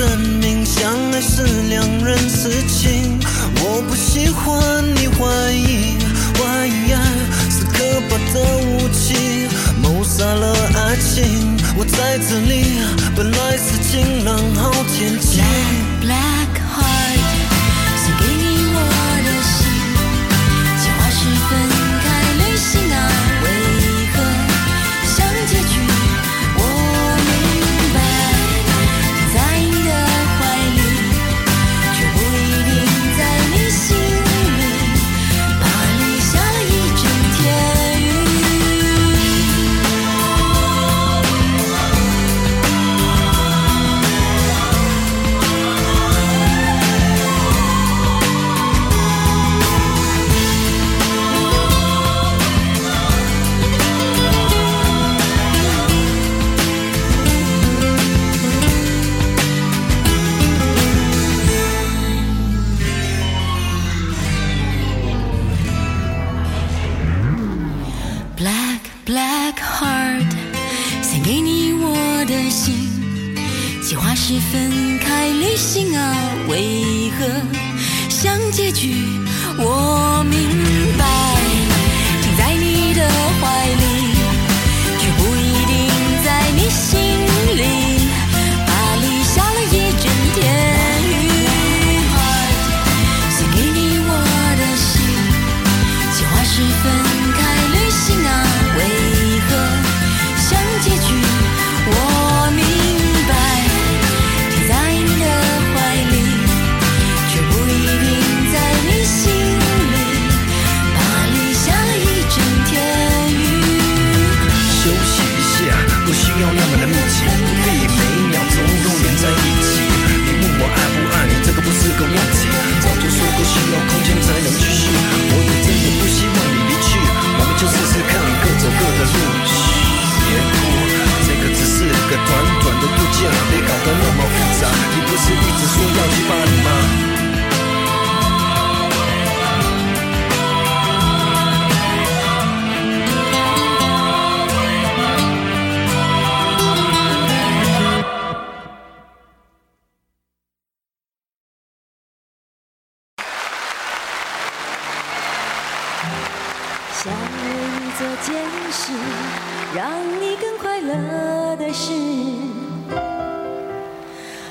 证明相爱是两人事情？我不喜欢你怀疑，怀疑爱是可怕的武器，谋杀了爱情。我在这里，本来是晴朗好天气。Black Heart，献给你我的心。计划是分开旅行啊，为何像结局？我明白。的度假别搞得那么复杂。你不是一直说要去巴黎吗？想为做件事让你更快乐的事。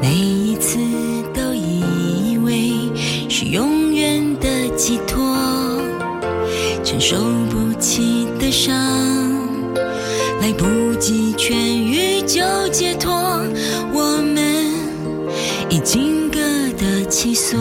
每一次都以为是永远的寄托承受不起的伤来不及痊愈就解脱我们已经各得其所。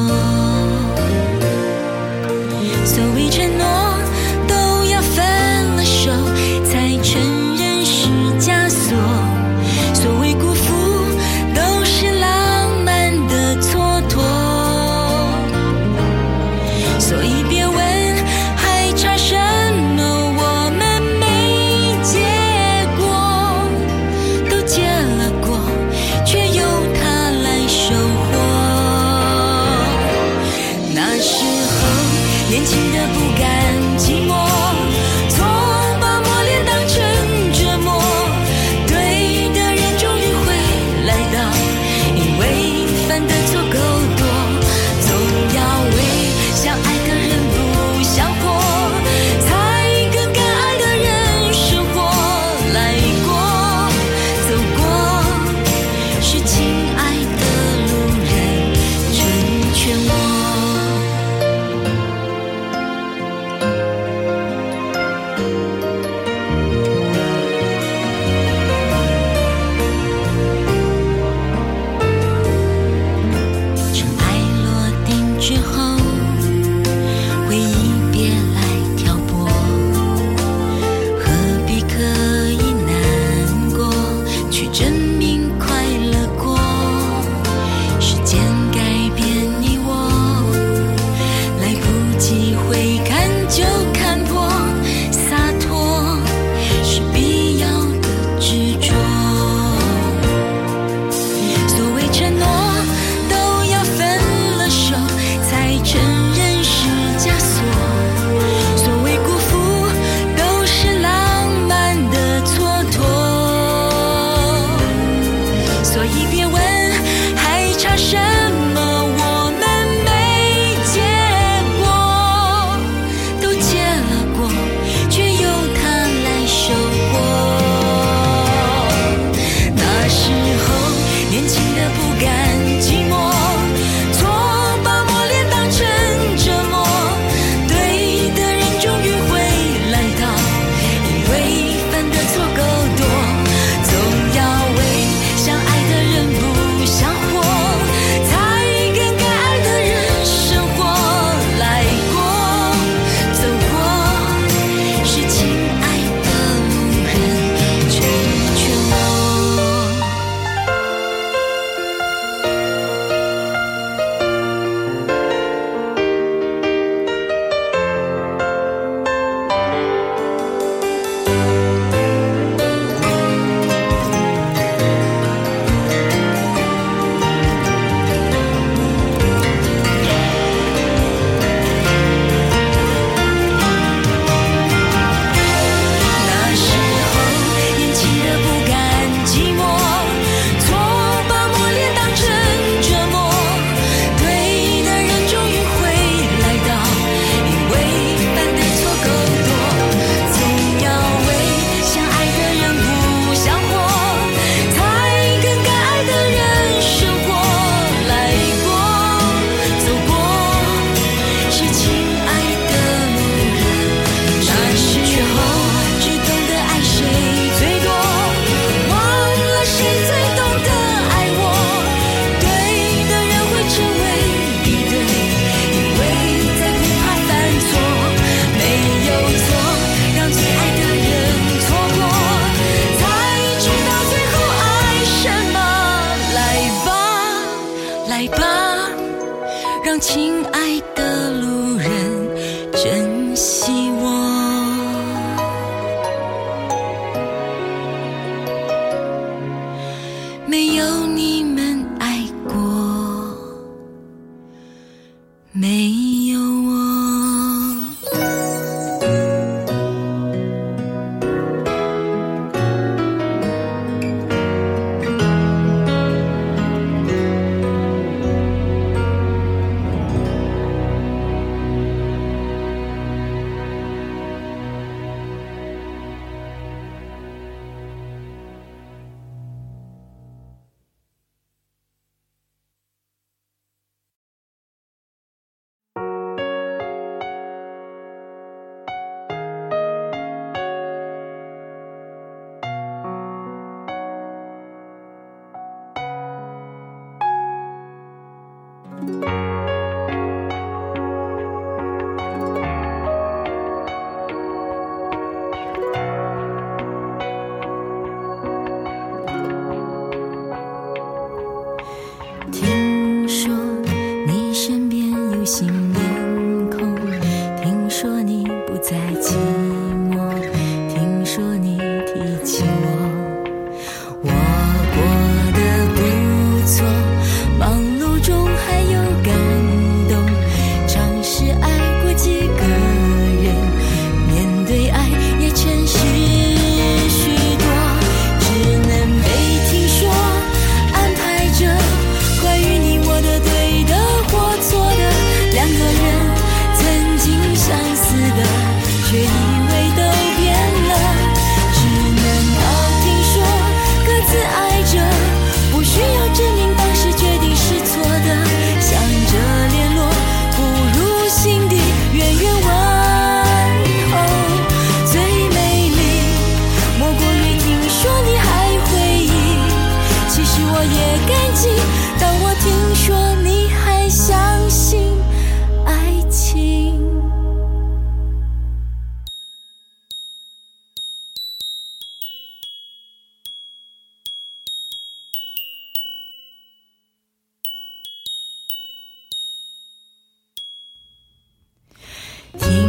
听。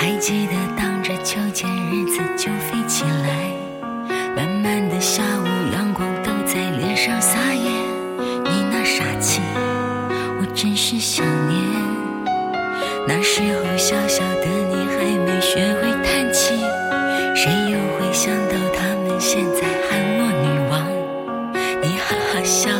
还记得荡着秋千日子就飞起来慢慢的下午阳光都在脸上撒野你那傻气我真是想念。那时候小小的你还没学会叹气谁又会想到他们现在喊我女王？你哈哈笑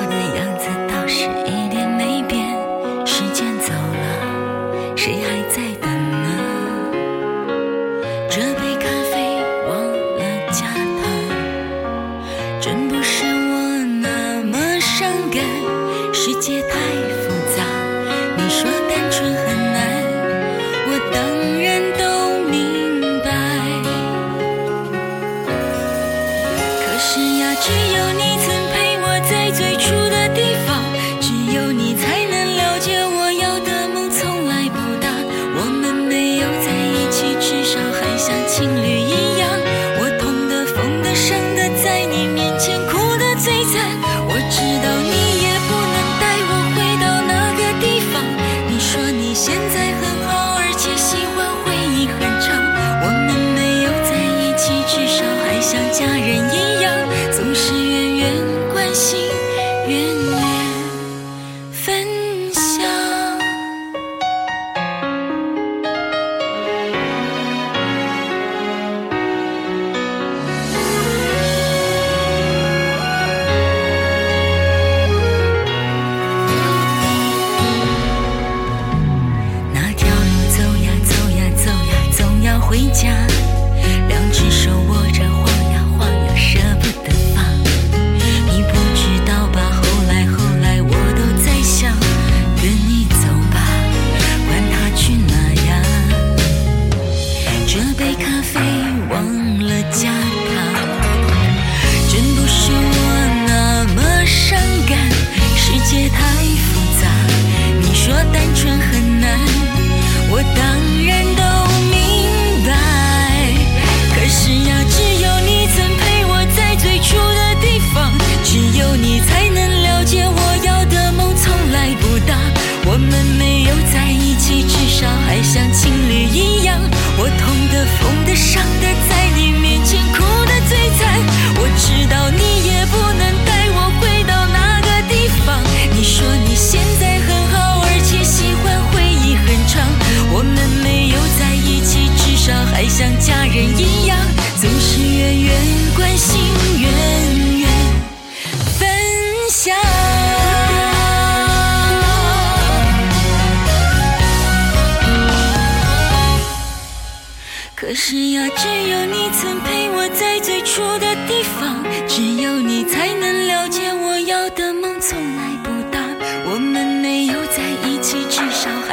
心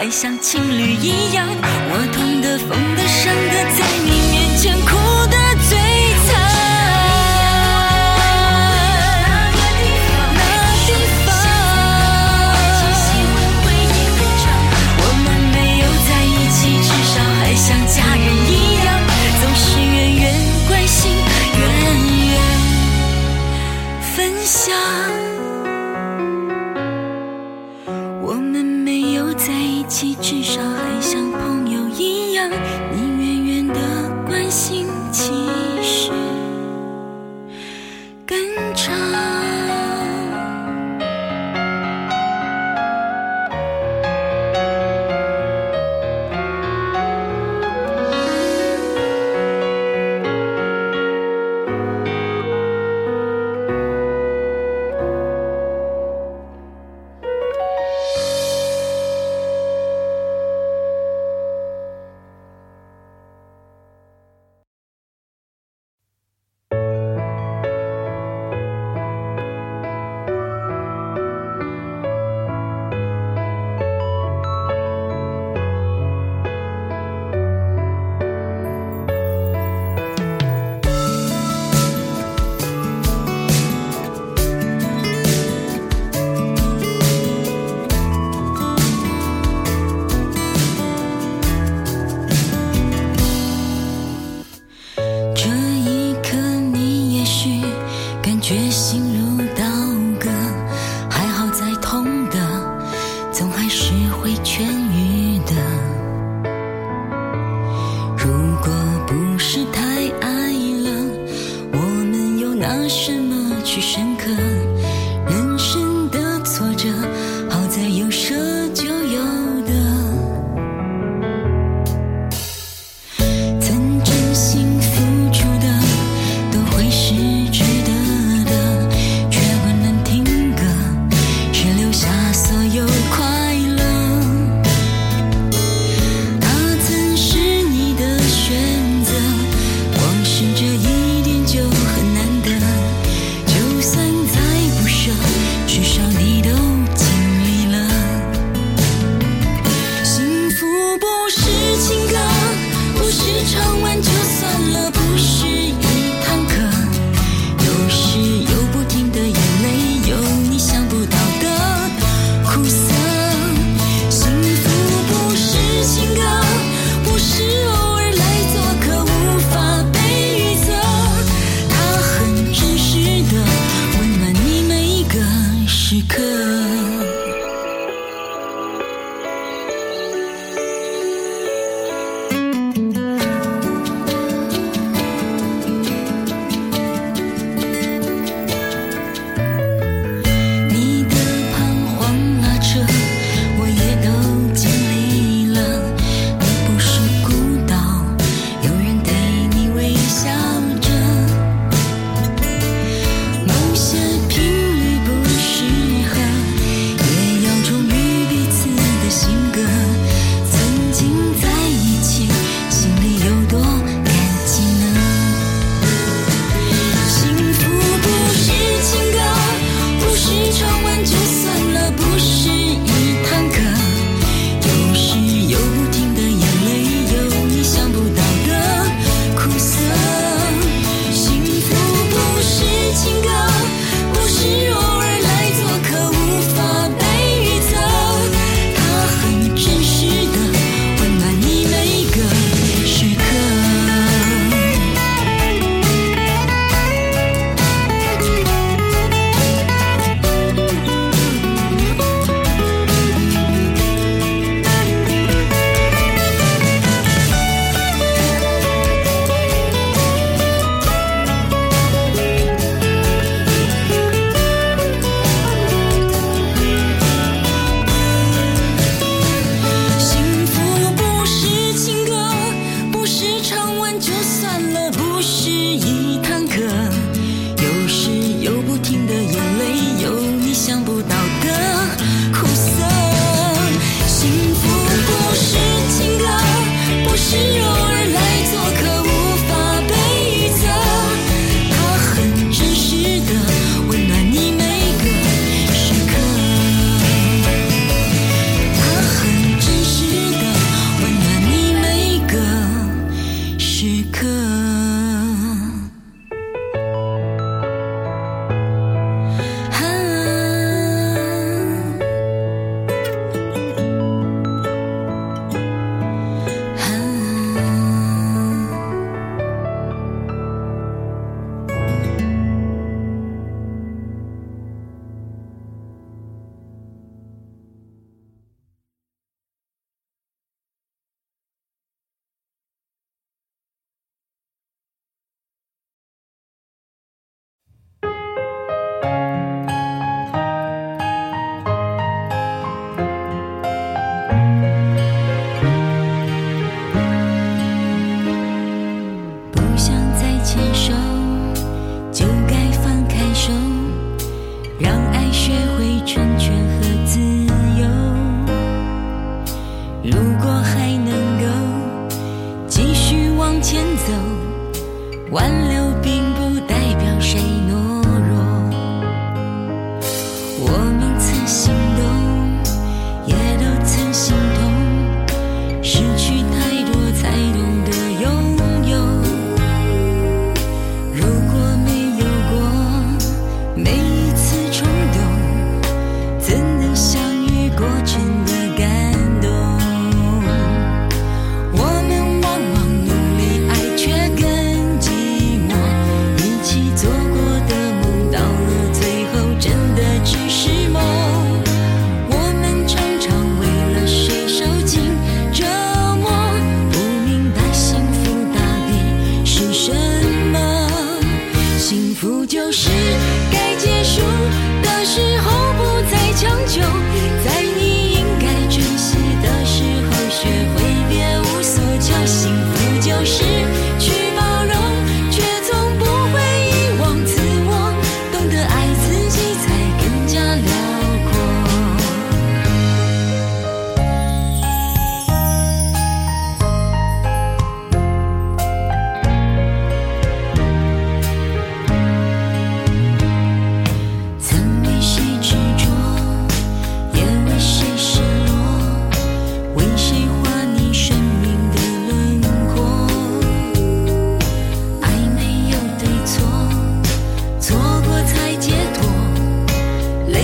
像情侣一样我痛的疯的伤的在你面前哭。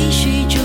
继续。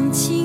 空气。